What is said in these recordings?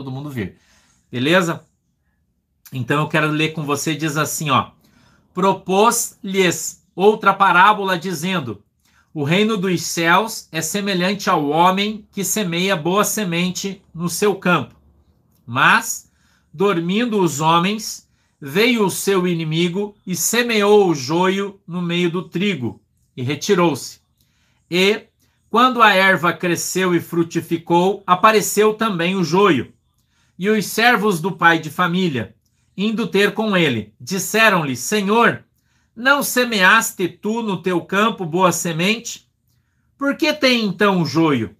todo mundo vir. Beleza? Então eu quero ler com você, diz assim, ó. Propôs-lhes outra parábola dizendo: O reino dos céus é semelhante ao homem que semeia boa semente no seu campo. Mas, dormindo os homens, veio o seu inimigo e semeou o joio no meio do trigo e retirou-se. E, quando a erva cresceu e frutificou, apareceu também o joio. E os servos do pai de família, indo ter com ele, disseram-lhe: Senhor, não semeaste tu no teu campo boa semente? Por que tem então o joio?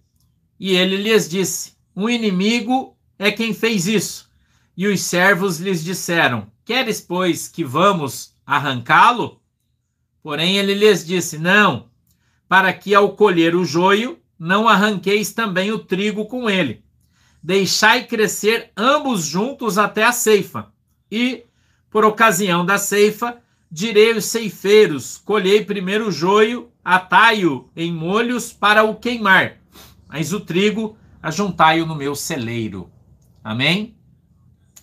E ele lhes disse: Um inimigo é quem fez isso. E os servos lhes disseram: Queres, pois, que vamos arrancá-lo? Porém ele lhes disse: Não, para que ao colher o joio, não arranqueis também o trigo com ele. Deixai crescer ambos juntos até a ceifa. E, por ocasião da ceifa, direi aos ceifeiros: colhei primeiro o joio, atai-o em molhos para o queimar, mas o trigo ajuntai-o no meu celeiro. Amém?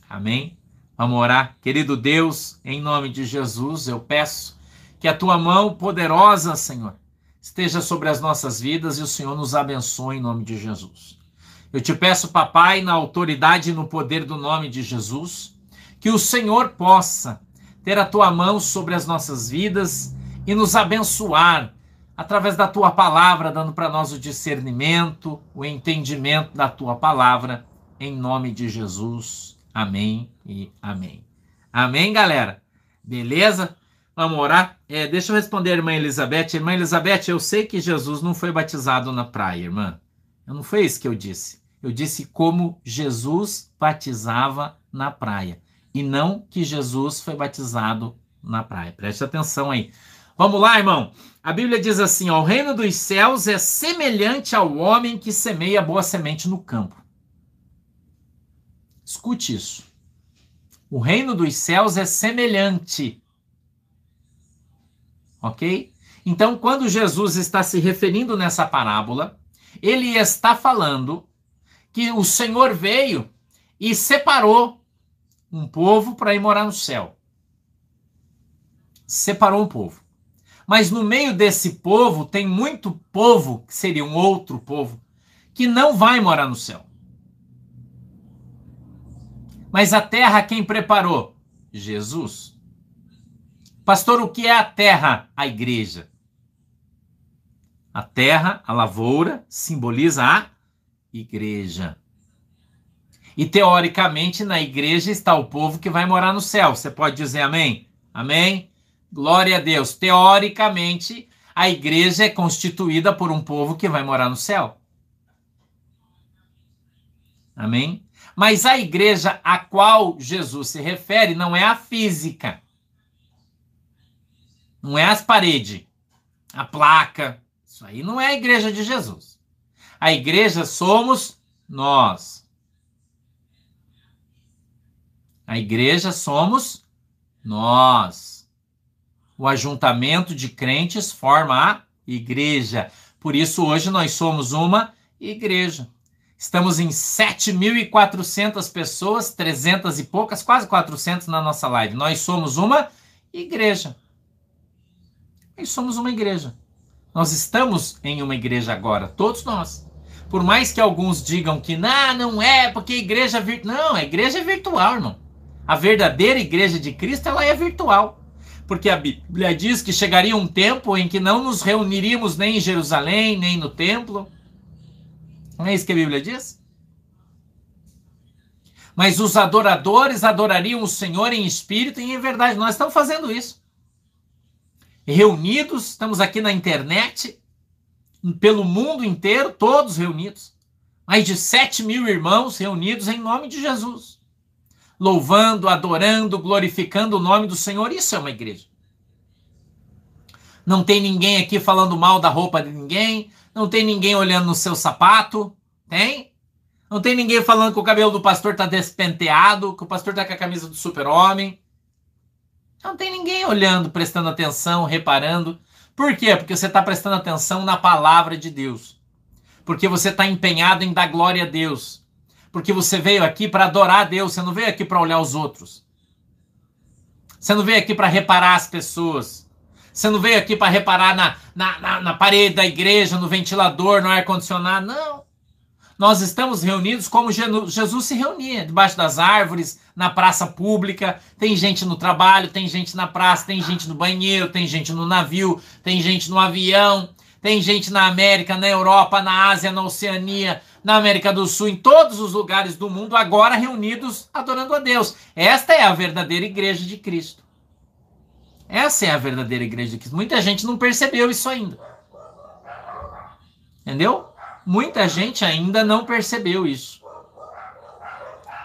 Amém? Vamos orar. Querido Deus, em nome de Jesus, eu peço que a tua mão poderosa, Senhor, esteja sobre as nossas vidas e o Senhor nos abençoe em nome de Jesus. Eu te peço, papai, na autoridade e no poder do nome de Jesus, que o Senhor possa ter a tua mão sobre as nossas vidas e nos abençoar através da tua palavra, dando para nós o discernimento, o entendimento da tua palavra, em nome de Jesus. Amém e amém. Amém, galera? Beleza? Vamos orar? É, deixa eu responder a irmã Elizabeth. Irmã Elizabeth, eu sei que Jesus não foi batizado na praia, irmã. Não foi isso que eu disse. Eu disse como Jesus batizava na praia e não que Jesus foi batizado na praia. Preste atenção aí. Vamos lá, irmão. A Bíblia diz assim: ó, o reino dos céus é semelhante ao homem que semeia boa semente no campo. Escute isso. O reino dos céus é semelhante. Ok? Então, quando Jesus está se referindo nessa parábola, ele está falando que o Senhor veio e separou um povo para ir morar no céu. Separou um povo. Mas no meio desse povo tem muito povo, que seria um outro povo, que não vai morar no céu. Mas a terra quem preparou? Jesus. Pastor, o que é a terra? A igreja. A terra, a lavoura, simboliza a igreja. E teoricamente na igreja está o povo que vai morar no céu. Você pode dizer amém? Amém? Glória a Deus. Teoricamente, a igreja é constituída por um povo que vai morar no céu. Amém? Mas a igreja a qual Jesus se refere não é a física. Não é as paredes, a placa. Isso aí não é a igreja de Jesus. A igreja somos nós. A igreja somos nós. O ajuntamento de crentes forma a igreja. Por isso, hoje nós somos uma igreja. Estamos em 7.400 pessoas, 300 e poucas, quase 400 na nossa live. Nós somos uma igreja. Nós somos uma igreja. Nós estamos em uma igreja agora, todos nós. Por mais que alguns digam que não, não é, porque a igreja virtual. Não, a igreja é virtual, irmão. A verdadeira igreja de Cristo ela é virtual. Porque a Bíblia diz que chegaria um tempo em que não nos reuniríamos nem em Jerusalém, nem no templo. Não é isso que a Bíblia diz? Mas os adoradores adorariam o Senhor em espírito e em verdade. Nós estamos fazendo isso. Reunidos, estamos aqui na internet, pelo mundo inteiro, todos reunidos. Mais de 7 mil irmãos reunidos em nome de Jesus louvando, adorando, glorificando o nome do Senhor. Isso é uma igreja. Não tem ninguém aqui falando mal da roupa de ninguém. Não tem ninguém olhando no seu sapato. Tem? Não tem ninguém falando que o cabelo do pastor está despenteado, que o pastor está com a camisa do super-homem. Não tem ninguém olhando, prestando atenção, reparando. Por quê? Porque você está prestando atenção na palavra de Deus. Porque você está empenhado em dar glória a Deus porque você veio aqui para adorar a Deus, você não veio aqui para olhar os outros. Você não veio aqui para reparar as pessoas. Você não veio aqui para reparar na, na, na, na, parede da igreja, no ventilador, no ar-condicionado. Não. Nós estamos reunidos como Jesus se reunia, debaixo das árvores, na praça pública. Tem gente no trabalho, tem gente na praça, tem gente no banheiro, tem gente no navio, tem gente no avião, tem gente na América, na Europa, na Ásia, na Oceania, na América do Sul, em todos os lugares do mundo, agora reunidos adorando a Deus. Esta é a verdadeira igreja de Cristo. Essa é a verdadeira igreja de Cristo. Muita gente não percebeu isso ainda. Entendeu? Muita gente ainda não percebeu isso.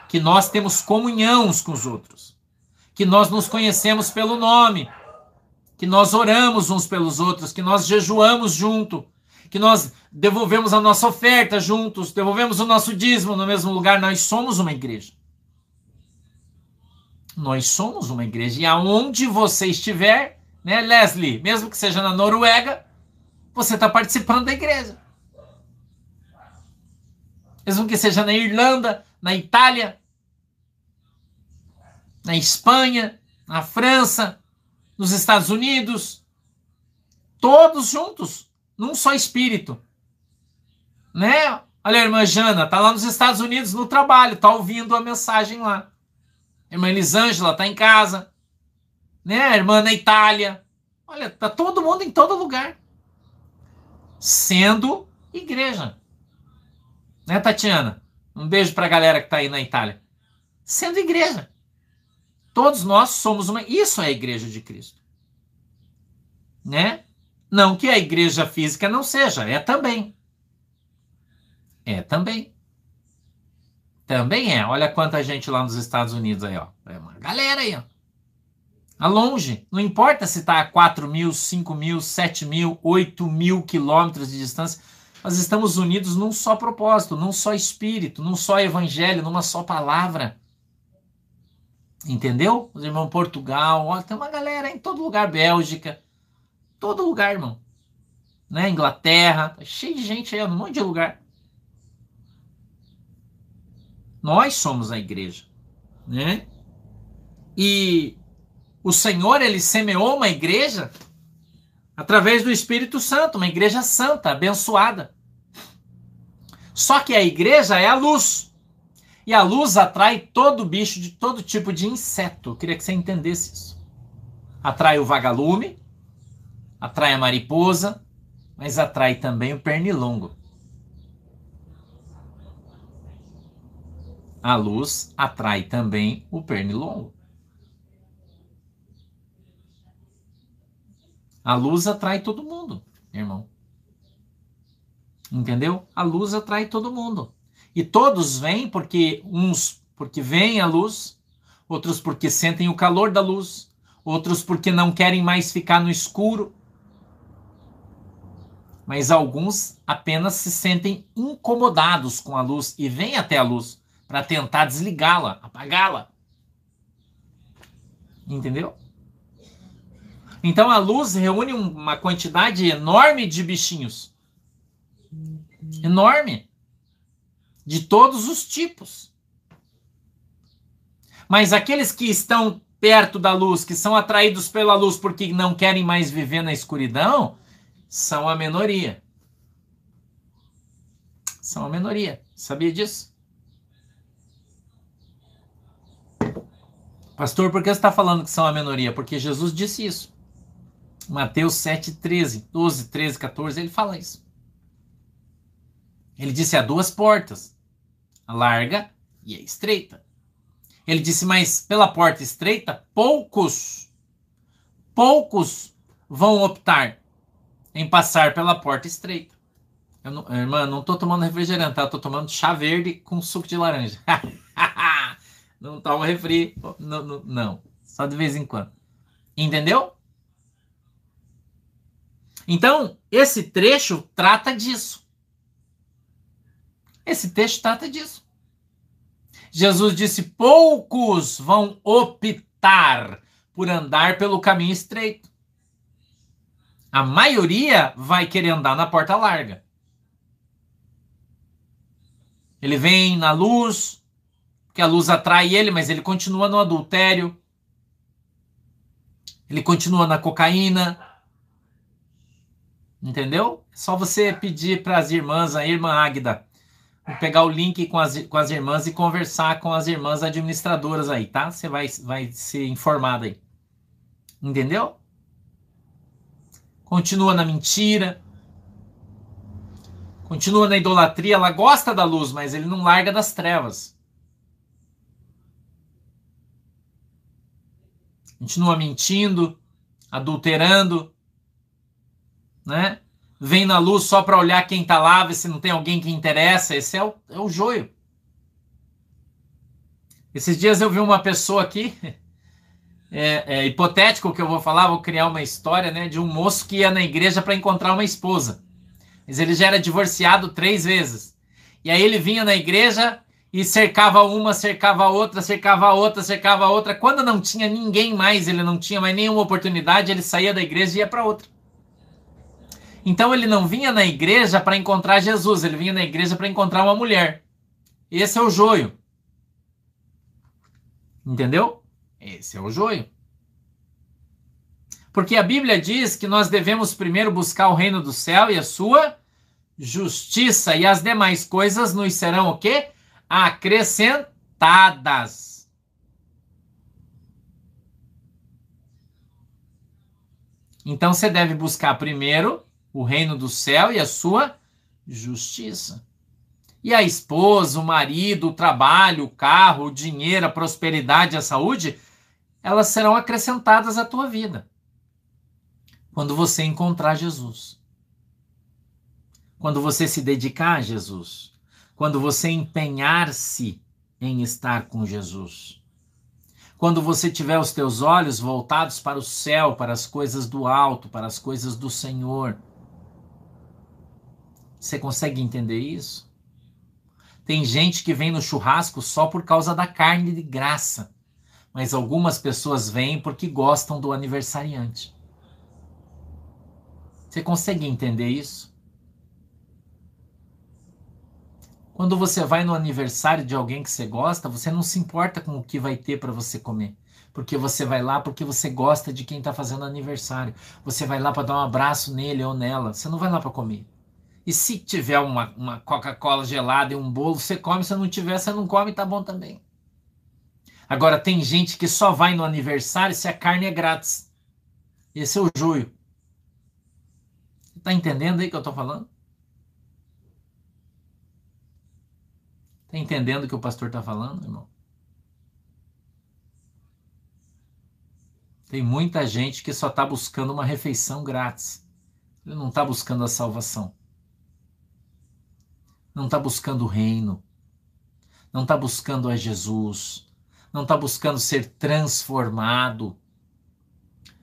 Que nós temos comunhão uns com os outros. Que nós nos conhecemos pelo nome. Que nós oramos uns pelos outros. Que nós jejuamos junto. Que nós devolvemos a nossa oferta juntos. Devolvemos o nosso dízimo no mesmo lugar. Nós somos uma igreja. Nós somos uma igreja. E aonde você estiver, né, Leslie, mesmo que seja na Noruega, você está participando da igreja. Mesmo que seja na Irlanda, na Itália, na Espanha, na França, nos Estados Unidos, todos juntos, num só espírito. Né? Olha a irmã Jana, tá lá nos Estados Unidos no trabalho, tá ouvindo a mensagem lá irmã Elisângela está em casa, né? A irmã na Itália. Olha, tá todo mundo em todo lugar. Sendo igreja. Né, Tatiana? Um beijo para a galera que está aí na Itália. Sendo igreja. Todos nós somos uma. Isso é a igreja de Cristo. Né? Não que a igreja física não seja, é também. É também. Também é. Olha quanta gente lá nos Estados Unidos aí, ó. É uma galera aí, ó. A longe. Não importa se está a 4 mil, 5 mil, 7 mil, 8 mil quilômetros de distância. Nós estamos unidos num só propósito, num só espírito, num só evangelho, numa só palavra. Entendeu? Os irmãos Portugal, ó, tem uma galera em todo lugar, Bélgica, todo lugar, irmão. Né? Inglaterra, tá cheio de gente aí, um monte de lugar. Nós somos a igreja, né? E o Senhor ele semeou uma igreja através do Espírito Santo, uma igreja santa, abençoada. Só que a igreja é a luz. E a luz atrai todo bicho de todo tipo de inseto. Eu queria que você entendesse isso. Atrai o vagalume, atrai a mariposa, mas atrai também o pernilongo. A luz atrai também o pernilongo. A luz atrai todo mundo, irmão. Entendeu? A luz atrai todo mundo. E todos vêm porque uns porque veem a luz, outros porque sentem o calor da luz, outros porque não querem mais ficar no escuro. Mas alguns apenas se sentem incomodados com a luz e vêm até a luz para tentar desligá-la, apagá-la. Entendeu? Então a luz reúne uma quantidade enorme de bichinhos. Enorme. De todos os tipos. Mas aqueles que estão perto da luz, que são atraídos pela luz porque não querem mais viver na escuridão, são a minoria. São a minoria. Sabia disso? Pastor, por que você está falando que são a minoria? Porque Jesus disse isso. Mateus 7, 13, 12, 13, 14, ele fala isso. Ele disse: há duas portas, a larga e a estreita. Ele disse: mas pela porta estreita, poucos, poucos vão optar em passar pela porta estreita. Eu não, irmã, não estou tomando refrigerante, tá? Estou tomando chá verde com suco de laranja. não toma refri. Não, não, não, só de vez em quando. Entendeu? Então, esse trecho trata disso. Esse texto trata disso. Jesus disse: poucos vão optar por andar pelo caminho estreito. A maioria vai querer andar na porta larga. Ele vem na luz, porque a luz atrai ele, mas ele continua no adultério. Ele continua na cocaína. Entendeu? Só você pedir para as irmãs, a irmã Águida, pegar o link com as, com as irmãs e conversar com as irmãs administradoras aí, tá? Você vai, vai ser informado aí. Entendeu? Continua na mentira. Continua na idolatria. Ela gosta da luz, mas ele não larga das trevas. Continua mentindo, adulterando, né? Vem na luz só para olhar quem está lá, ver se não tem alguém que interessa. Esse é o, é o joio. Esses dias eu vi uma pessoa aqui, é, é, hipotético que eu vou falar, vou criar uma história, né, de um moço que ia na igreja para encontrar uma esposa. Mas ele já era divorciado três vezes. E aí ele vinha na igreja e cercava uma, cercava outra, cercava outra, cercava outra. Quando não tinha ninguém mais, ele não tinha mais nenhuma oportunidade, ele saía da igreja e ia para outra. Então ele não vinha na igreja para encontrar Jesus, ele vinha na igreja para encontrar uma mulher. Esse é o joio. Entendeu? Esse é o joio. Porque a Bíblia diz que nós devemos primeiro buscar o reino do céu e a sua justiça, e as demais coisas nos serão o quê? Acrescentadas. Então você deve buscar primeiro o reino do céu e a sua justiça. E a esposa, o marido, o trabalho, o carro, o dinheiro, a prosperidade, a saúde, elas serão acrescentadas à tua vida. Quando você encontrar Jesus. Quando você se dedicar a Jesus. Quando você empenhar-se em estar com Jesus. Quando você tiver os teus olhos voltados para o céu, para as coisas do alto, para as coisas do Senhor você consegue entender isso? Tem gente que vem no churrasco só por causa da carne de graça, mas algumas pessoas vêm porque gostam do aniversariante. Você consegue entender isso? Quando você vai no aniversário de alguém que você gosta, você não se importa com o que vai ter para você comer. Porque você vai lá porque você gosta de quem está fazendo aniversário. Você vai lá para dar um abraço nele ou nela. Você não vai lá para comer. E se tiver uma, uma Coca-Cola gelada e um bolo, você come. Se não tiver, você não come, tá bom também. Agora, tem gente que só vai no aniversário se a carne é grátis. Esse é o joio. Tá entendendo aí que eu tô falando? Tá entendendo o que o pastor tá falando, irmão? Tem muita gente que só está buscando uma refeição grátis. Ele não está buscando a salvação não está buscando o reino, não está buscando a Jesus, não está buscando ser transformado,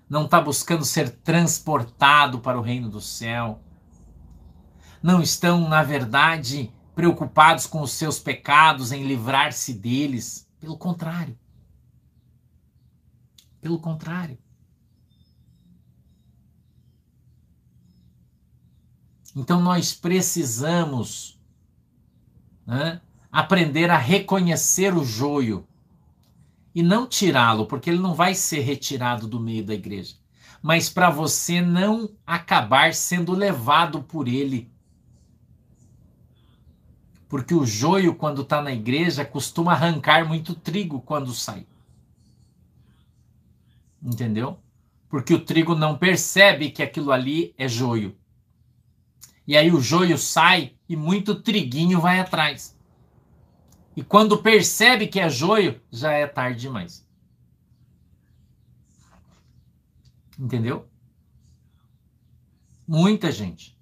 não está buscando ser transportado para o reino do céu. Não estão, na verdade, preocupados com os seus pecados, em livrar-se deles. Pelo contrário. Pelo contrário. Então nós precisamos né? aprender a reconhecer o joio e não tirá-lo, porque ele não vai ser retirado do meio da igreja, mas para você não acabar sendo levado por ele. Porque o joio, quando está na igreja, costuma arrancar muito trigo quando sai. Entendeu? Porque o trigo não percebe que aquilo ali é joio. E aí o joio sai e muito triguinho vai atrás. E quando percebe que é joio, já é tarde demais. Entendeu? Muita gente.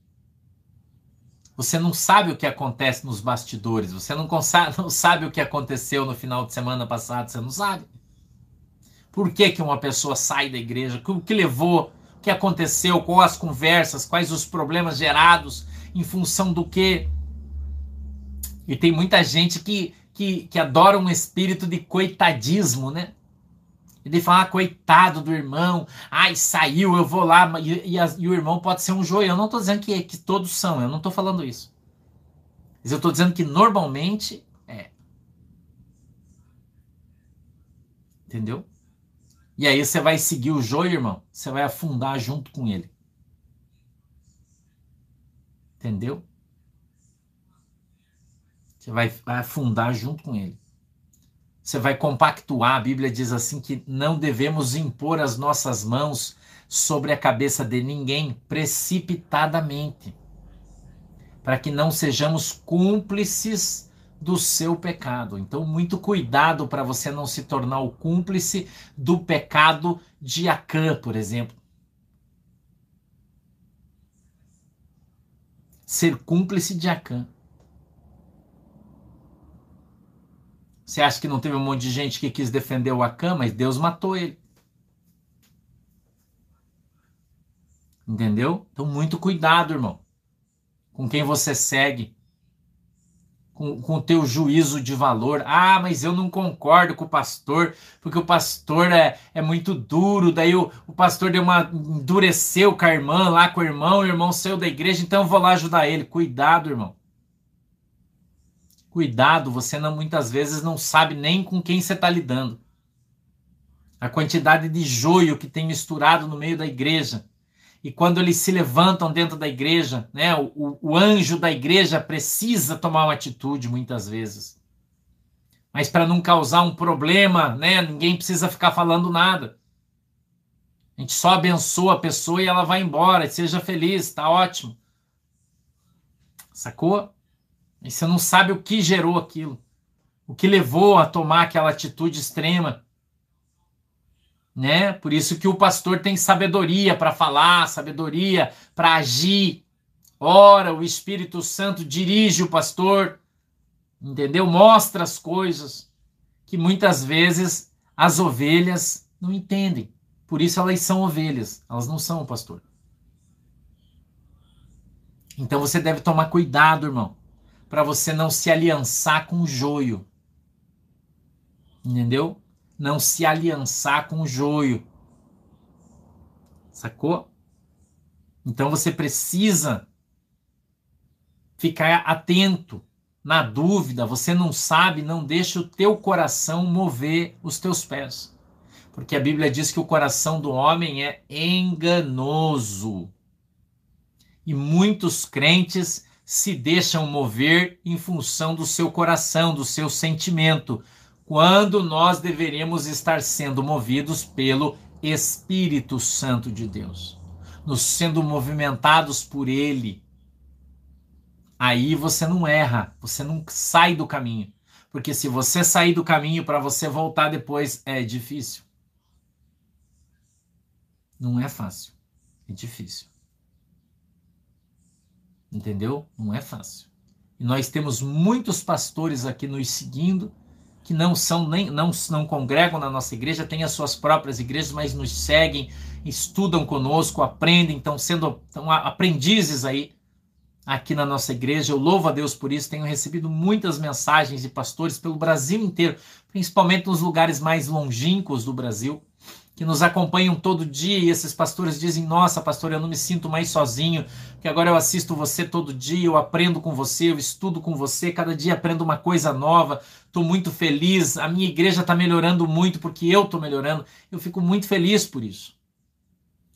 Você não sabe o que acontece nos bastidores. Você não, não sabe o que aconteceu no final de semana passado. Você não sabe. Por que, que uma pessoa sai da igreja? O que levou que aconteceu, quais as conversas, quais os problemas gerados, em função do que. E tem muita gente que, que, que adora um espírito de coitadismo, né? De falar, ah, coitado do irmão, ai, saiu, eu vou lá, e, e, a, e o irmão pode ser um joio. Eu não estou dizendo que, que todos são, eu não estou falando isso. Mas eu estou dizendo que normalmente é. Entendeu? E aí você vai seguir o joio, irmão. Você vai afundar junto com ele. Entendeu? Você vai, vai afundar junto com ele. Você vai compactuar. A Bíblia diz assim que não devemos impor as nossas mãos sobre a cabeça de ninguém precipitadamente, para que não sejamos cúmplices do seu pecado. Então, muito cuidado para você não se tornar o cúmplice do pecado de Acã, por exemplo. Ser cúmplice de Acã. Você acha que não teve um monte de gente que quis defender o Acã, mas Deus matou ele. Entendeu? Então, muito cuidado, irmão, com quem você segue, com, o teu juízo de valor. Ah, mas eu não concordo com o pastor, porque o pastor é, é muito duro. Daí o, o pastor deu uma endureceu com a irmã, lá com o irmão, o irmão saiu da igreja, então eu vou lá ajudar ele. Cuidado, irmão. Cuidado, você não muitas vezes não sabe nem com quem você está lidando. A quantidade de joio que tem misturado no meio da igreja e quando eles se levantam dentro da igreja, né, o, o anjo da igreja precisa tomar uma atitude muitas vezes. Mas para não causar um problema, né, ninguém precisa ficar falando nada. A gente só abençoa a pessoa e ela vai embora, seja feliz, tá ótimo. Sacou? E você não sabe o que gerou aquilo, o que levou a tomar aquela atitude extrema né? Por isso que o pastor tem sabedoria para falar, sabedoria para agir. Ora, o Espírito Santo dirige o pastor, entendeu? Mostra as coisas que muitas vezes as ovelhas não entendem. Por isso elas são ovelhas, elas não são o pastor. Então você deve tomar cuidado, irmão, para você não se aliançar com o joio. Entendeu? Não se aliançar com o joio. Sacou? Então você precisa ficar atento. Na dúvida, você não sabe, não deixa o teu coração mover os teus pés. Porque a Bíblia diz que o coração do homem é enganoso. E muitos crentes se deixam mover em função do seu coração, do seu sentimento, quando nós deveríamos estar sendo movidos pelo Espírito Santo de Deus, nos sendo movimentados por Ele. Aí você não erra, você não sai do caminho. Porque se você sair do caminho para você voltar depois, é difícil. Não é fácil. É difícil. Entendeu? Não é fácil. E nós temos muitos pastores aqui nos seguindo que não são nem não, não congregam na nossa igreja, têm as suas próprias igrejas, mas nos seguem, estudam conosco, aprendem, estão sendo estão aprendizes aí aqui na nossa igreja. Eu louvo a Deus por isso. Tenho recebido muitas mensagens de pastores pelo Brasil inteiro, principalmente nos lugares mais longínquos do Brasil que nos acompanham todo dia e esses pastores dizem: Nossa, pastor, eu não me sinto mais sozinho, que agora eu assisto você todo dia, eu aprendo com você, eu estudo com você, cada dia aprendo uma coisa nova, estou muito feliz, a minha igreja está melhorando muito porque eu estou melhorando, eu fico muito feliz por isso.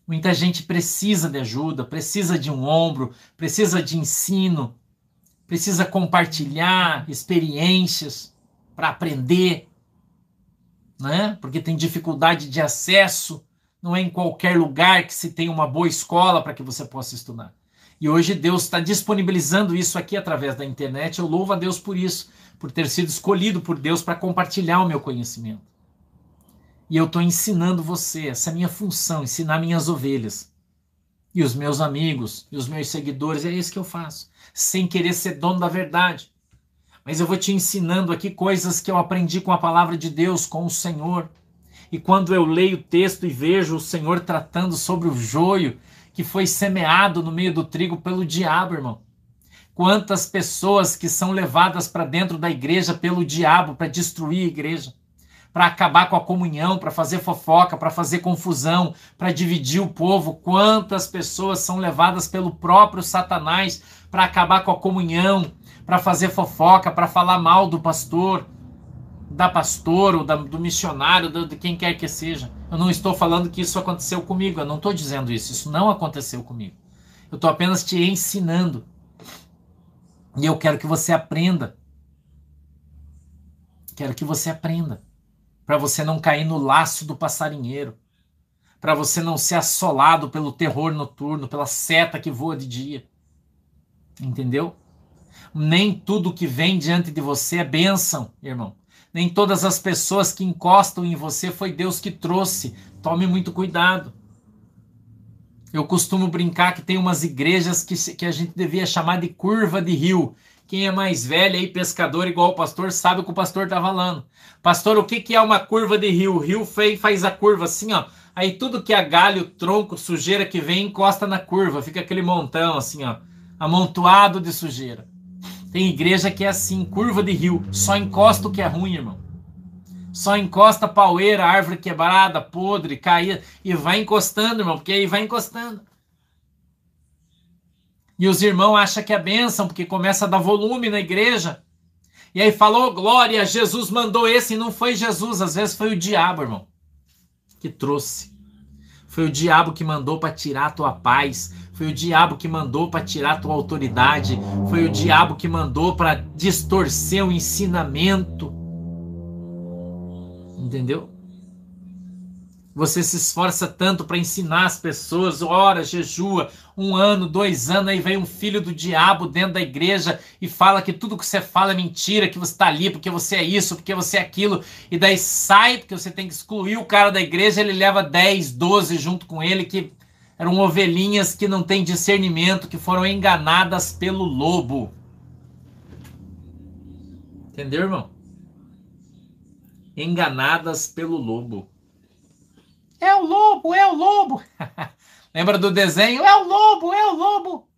Muita gente precisa de ajuda, precisa de um ombro, precisa de ensino, precisa compartilhar experiências para aprender né? Porque tem dificuldade de acesso, não é em qualquer lugar que se tem uma boa escola para que você possa estudar. E hoje Deus está disponibilizando isso aqui através da internet. Eu louvo a Deus por isso, por ter sido escolhido por Deus para compartilhar o meu conhecimento. E eu estou ensinando você, essa é a minha função, ensinar minhas ovelhas. E os meus amigos, e os meus seguidores, é isso que eu faço. Sem querer ser dono da verdade mas eu vou te ensinando aqui coisas que eu aprendi com a palavra de Deus, com o Senhor. E quando eu leio o texto e vejo o Senhor tratando sobre o joio que foi semeado no meio do trigo pelo diabo, irmão. Quantas pessoas que são levadas para dentro da igreja pelo diabo para destruir a igreja, para acabar com a comunhão, para fazer fofoca, para fazer confusão, para dividir o povo. Quantas pessoas são levadas pelo próprio Satanás para acabar com a comunhão, para fazer fofoca, para falar mal do pastor, da pastora, ou da, do missionário, do, de quem quer que seja. Eu não estou falando que isso aconteceu comigo, eu não estou dizendo isso, isso não aconteceu comigo. Eu estou apenas te ensinando. E eu quero que você aprenda. Quero que você aprenda. Para você não cair no laço do passarinheiro. Para você não ser assolado pelo terror noturno, pela seta que voa de dia. Entendeu? Nem tudo que vem diante de você é bênção, irmão. Nem todas as pessoas que encostam em você foi Deus que trouxe. Tome muito cuidado. Eu costumo brincar que tem umas igrejas que, que a gente devia chamar de curva de rio. Quem é mais velho aí, pescador igual o pastor, sabe o que o pastor está falando. Pastor, o que, que é uma curva de rio? O rio faz a curva assim, ó. Aí tudo que é galho, tronco, sujeira que vem, encosta na curva. Fica aquele montão assim, ó. Amontoado de sujeira. Tem igreja que é assim, curva de rio, só encosta o que é ruim, irmão. Só encosta paueira, árvore quebrada, podre, caída, e vai encostando, irmão, porque aí vai encostando. E os irmãos acham que é bênção, porque começa a dar volume na igreja. E aí falou, glória, Jesus mandou esse, e não foi Jesus, às vezes foi o diabo, irmão, que trouxe. Foi o diabo que mandou para tirar a tua paz. Foi o diabo que mandou para tirar a tua autoridade. Foi o diabo que mandou para distorcer o ensinamento. Entendeu? Você se esforça tanto para ensinar as pessoas, ora, jejua, um ano, dois anos, aí vem um filho do diabo dentro da igreja e fala que tudo que você fala é mentira, que você está ali porque você é isso, porque você é aquilo, e daí sai, porque você tem que excluir o cara da igreja, ele leva 10, 12 junto com ele, que eram ovelhinhas que não têm discernimento, que foram enganadas pelo lobo. Entendeu, irmão? Enganadas pelo lobo. É o lobo, é o lobo. Lembra do desenho? É o lobo, é o lobo.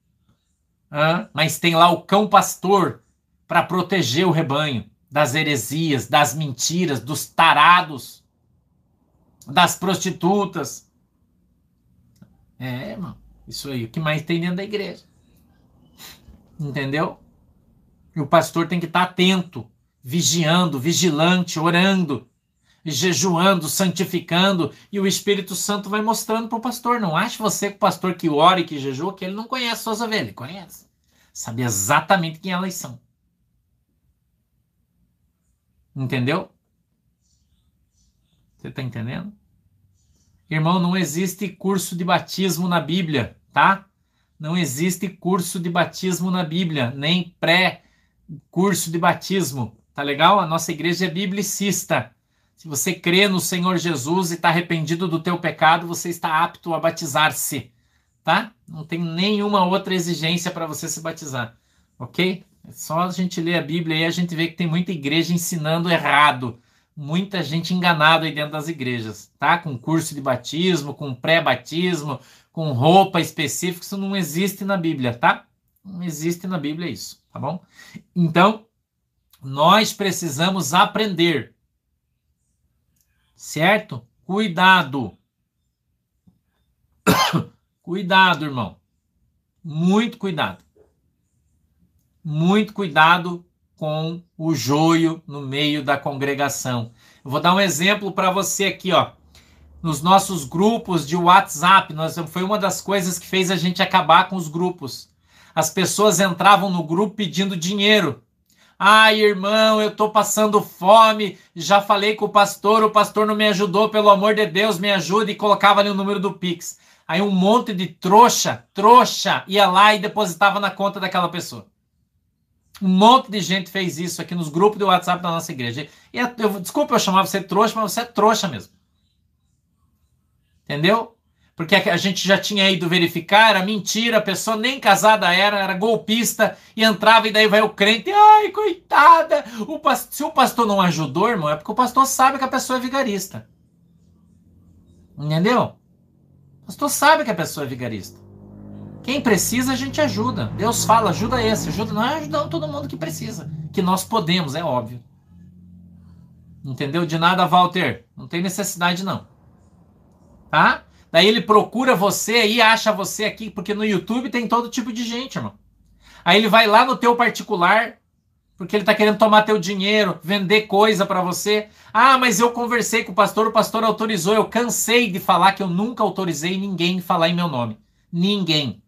Mas tem lá o cão pastor para proteger o rebanho das heresias, das mentiras, dos tarados, das prostitutas, é, irmão. Isso aí, o que mais tem dentro da igreja. Entendeu? E o pastor tem que estar atento, vigiando, vigilante, orando, jejuando, santificando, e o Espírito Santo vai mostrando para o pastor. Não ache você que o pastor que ora e que jejua, que ele não conhece suas ovelhas, ele conhece. Sabe exatamente quem elas são. Entendeu? Você está entendendo? Irmão, não existe curso de batismo na Bíblia, tá? Não existe curso de batismo na Bíblia, nem pré-curso de batismo, tá legal? A nossa igreja é biblicista. Se você crê no Senhor Jesus e está arrependido do teu pecado, você está apto a batizar-se, tá? Não tem nenhuma outra exigência para você se batizar, ok? É só a gente ler a Bíblia e a gente vê que tem muita igreja ensinando errado muita gente enganada aí dentro das igrejas, tá? Com curso de batismo, com pré-batismo, com roupa específica, isso não existe na Bíblia, tá? Não existe na Bíblia isso, tá bom? Então, nós precisamos aprender. Certo? Cuidado. cuidado, irmão. Muito cuidado. Muito cuidado com o joio no meio da congregação. Eu vou dar um exemplo para você aqui, ó. Nos nossos grupos de WhatsApp, nós, foi uma das coisas que fez a gente acabar com os grupos. As pessoas entravam no grupo pedindo dinheiro. Ai, irmão, eu tô passando fome. Já falei com o pastor, o pastor não me ajudou, pelo amor de Deus, me ajude e colocava ali o número do Pix. Aí um monte de trouxa, trouxa, ia lá e depositava na conta daquela pessoa. Um monte de gente fez isso aqui nos grupos do WhatsApp da nossa igreja. E é, eu, desculpa eu chamar você trouxa, mas você é trouxa mesmo. Entendeu? Porque a gente já tinha ido verificar, era mentira, a pessoa nem casada era, era golpista, e entrava e daí vai o crente, ai, coitada! O, se o pastor não ajudou, irmão, é porque o pastor sabe que a pessoa é vigarista. Entendeu? O pastor sabe que a pessoa é vigarista. Quem precisa, a gente ajuda. Deus fala, ajuda esse, ajuda. Não é ajudando todo mundo que precisa. Que nós podemos, é óbvio. Entendeu? De nada, Walter. Não tem necessidade, não. Tá? Daí ele procura você e acha você aqui, porque no YouTube tem todo tipo de gente, irmão. Aí ele vai lá no teu particular, porque ele está querendo tomar teu dinheiro, vender coisa para você. Ah, mas eu conversei com o pastor, o pastor autorizou. Eu cansei de falar que eu nunca autorizei ninguém falar em meu nome. Ninguém.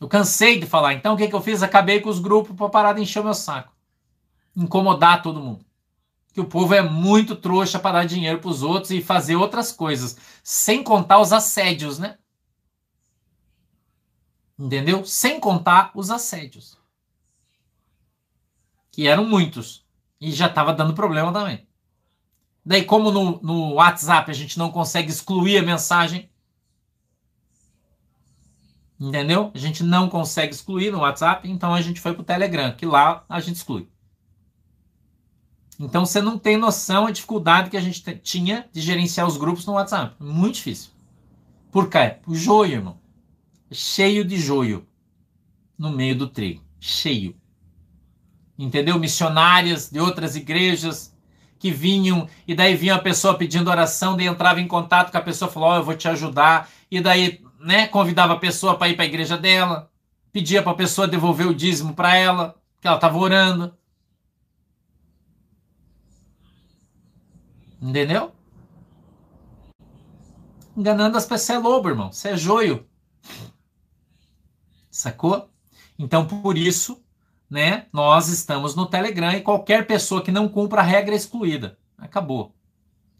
Eu cansei de falar. Então o que, que eu fiz? Acabei com os grupos para parar de encher meu saco. Incomodar todo mundo. Que o povo é muito trouxa para dar dinheiro para os outros e fazer outras coisas. Sem contar os assédios, né? Entendeu? Sem contar os assédios. Que eram muitos. E já estava dando problema também. Daí, como no, no WhatsApp a gente não consegue excluir a mensagem, Entendeu? A gente não consegue excluir no WhatsApp, então a gente foi para o Telegram, que lá a gente exclui. Então você não tem noção a dificuldade que a gente tinha de gerenciar os grupos no WhatsApp. Muito difícil. Por quê? O joio, irmão. Cheio de joio no meio do trigo. Cheio. Entendeu? Missionárias de outras igrejas que vinham, e daí vinha a pessoa pedindo oração, daí entrava em contato com a pessoa, falou: oh, eu vou te ajudar. E daí né, convidava a pessoa para ir para a igreja dela, pedia para a pessoa devolver o dízimo para ela, que ela estava orando. Entendeu? Enganando as pessoas é lobo, irmão. Você é joio. Sacou? Então, por isso, né, nós estamos no Telegram e qualquer pessoa que não cumpra a regra é excluída. Acabou.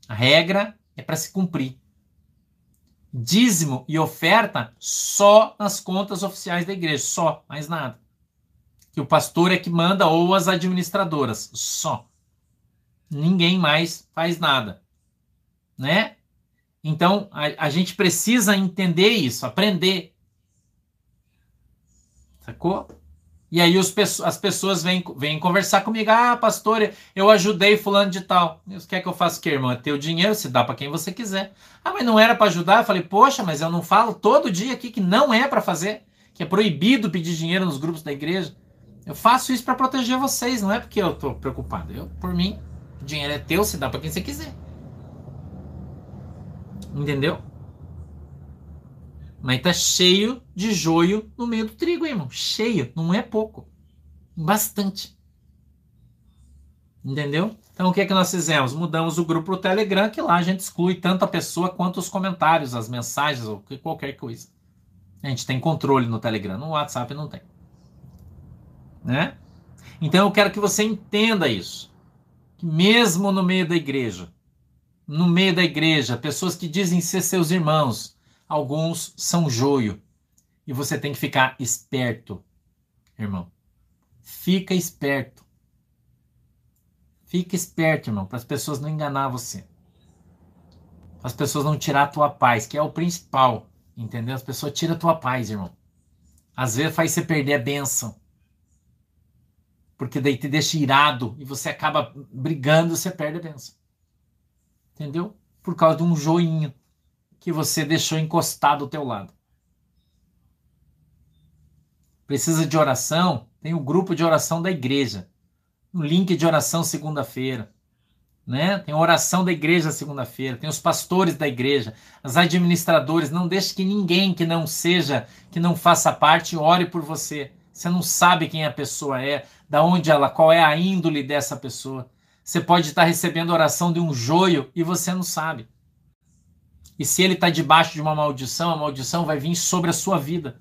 A regra é para se cumprir dízimo e oferta só nas contas oficiais da igreja, só, mais nada. Que o pastor é que manda ou as administradoras, só. Ninguém mais faz nada, né? Então a, a gente precisa entender isso, aprender. Sacou? E aí os, as pessoas vêm, vêm conversar comigo. Ah, pastor, eu ajudei fulano de tal. Você quer que eu faça o quê, irmão? É teu dinheiro, se dá para quem você quiser. Ah, mas não era para ajudar? Eu falei, poxa, mas eu não falo todo dia aqui que não é para fazer, que é proibido pedir dinheiro nos grupos da igreja. Eu faço isso para proteger vocês, não é porque eu tô preocupado. Eu, por mim, o dinheiro é teu, se dá para quem você quiser. Entendeu? Mas tá cheio de joio no meio do trigo, irmão. Cheio, não é pouco. Bastante. Entendeu? Então o que é que nós fizemos? Mudamos o grupo pro Telegram, que lá a gente exclui tanto a pessoa quanto os comentários, as mensagens ou qualquer coisa. A gente tem controle no Telegram, no WhatsApp não tem. Né? Então eu quero que você entenda isso. Mesmo no meio da igreja, no meio da igreja, pessoas que dizem ser seus irmãos, alguns são joio. E você tem que ficar esperto, irmão. Fica esperto. Fica esperto, irmão, para as pessoas não enganar você. As pessoas não tirar a tua paz, que é o principal. Entendeu? As pessoas tiram a tua paz, irmão. Às vezes faz você perder a benção. Porque daí te deixa irado e você acaba brigando, você perde a benção. Entendeu? Por causa de um joinho que você deixou encostado ao teu lado. Precisa de oração? Tem o grupo de oração da igreja. O link de oração segunda-feira. Né? Tem oração da igreja segunda-feira, tem os pastores da igreja, os administradores. Não deixe que ninguém que não seja, que não faça parte, ore por você. Você não sabe quem a pessoa é, da onde ela, qual é a índole dessa pessoa. Você pode estar recebendo oração de um joio e você não sabe. E se ele está debaixo de uma maldição, a maldição vai vir sobre a sua vida.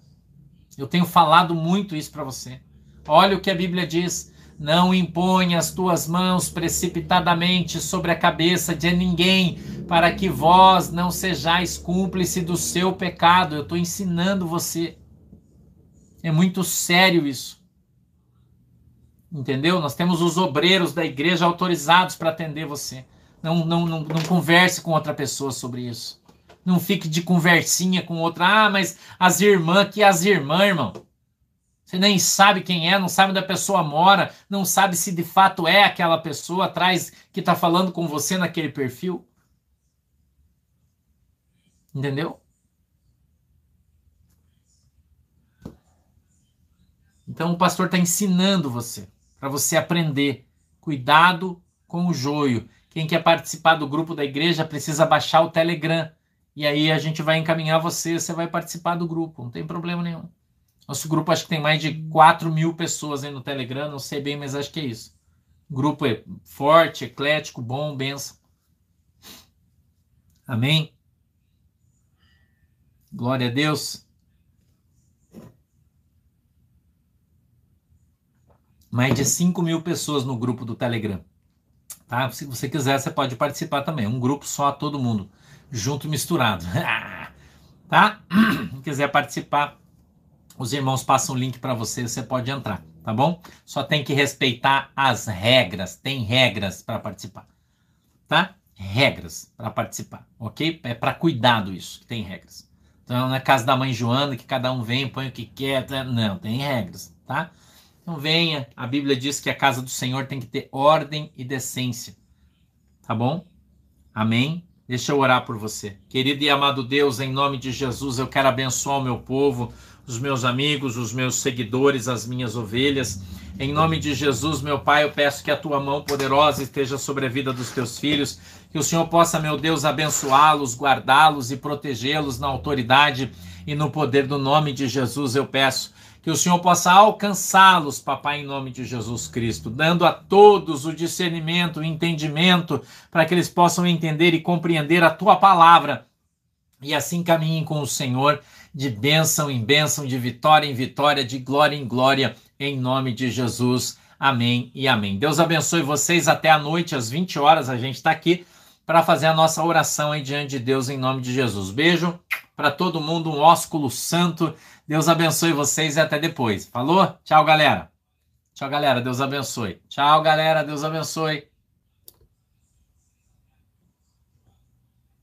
Eu tenho falado muito isso para você. Olha o que a Bíblia diz. Não impõe as tuas mãos precipitadamente sobre a cabeça de ninguém, para que vós não sejais cúmplice do seu pecado. Eu estou ensinando você. É muito sério isso. Entendeu? Nós temos os obreiros da igreja autorizados para atender você. Não, não, não, não converse com outra pessoa sobre isso. Não fique de conversinha com outra. Ah, mas as irmãs, que as irmãs, irmão. Você nem sabe quem é, não sabe onde a pessoa mora, não sabe se de fato é aquela pessoa atrás que está falando com você naquele perfil. Entendeu? Então o pastor está ensinando você, para você aprender. Cuidado com o joio. Quem quer participar do grupo da igreja precisa baixar o Telegram. E aí a gente vai encaminhar você, você vai participar do grupo, não tem problema nenhum. Nosso grupo acho que tem mais de 4 mil pessoas aí no Telegram, não sei bem, mas acho que é isso. grupo é forte, eclético, bom, benção. Amém? Glória a Deus. Mais de 5 mil pessoas no grupo do Telegram. Tá? Se você quiser, você pode participar também. Um grupo só, todo mundo. Junto misturado. tá? Se quiser participar, os irmãos passam o link para você, você pode entrar, tá bom? Só tem que respeitar as regras. Tem regras para participar. Tá? Regras para participar, ok? É para cuidado isso, tem regras. Então, na casa da mãe Joana, que cada um vem, põe o que quer. Tá? Não, tem regras, tá? Então venha, a Bíblia diz que a casa do Senhor tem que ter ordem e decência. Tá bom? Amém? Deixa eu orar por você. Querido e amado Deus, em nome de Jesus, eu quero abençoar o meu povo, os meus amigos, os meus seguidores, as minhas ovelhas. Em nome de Jesus, meu Pai, eu peço que a tua mão poderosa esteja sobre a vida dos teus filhos, que o Senhor possa, meu Deus, abençoá-los, guardá-los e protegê-los na autoridade e no poder do nome de Jesus, eu peço que o Senhor possa alcançá-los, papai, em nome de Jesus Cristo, dando a todos o discernimento, o entendimento, para que eles possam entender e compreender a tua palavra e assim caminhem com o Senhor de bênção em bênção, de vitória em vitória, de glória em glória, em nome de Jesus. Amém e amém. Deus abençoe vocês até a noite, às 20 horas, a gente está aqui para fazer a nossa oração aí diante de Deus em nome de Jesus. Beijo para todo mundo, um ósculo santo Deus abençoe vocês e até depois. Falou? Tchau, galera. Tchau, galera. Deus abençoe. Tchau, galera. Deus abençoe.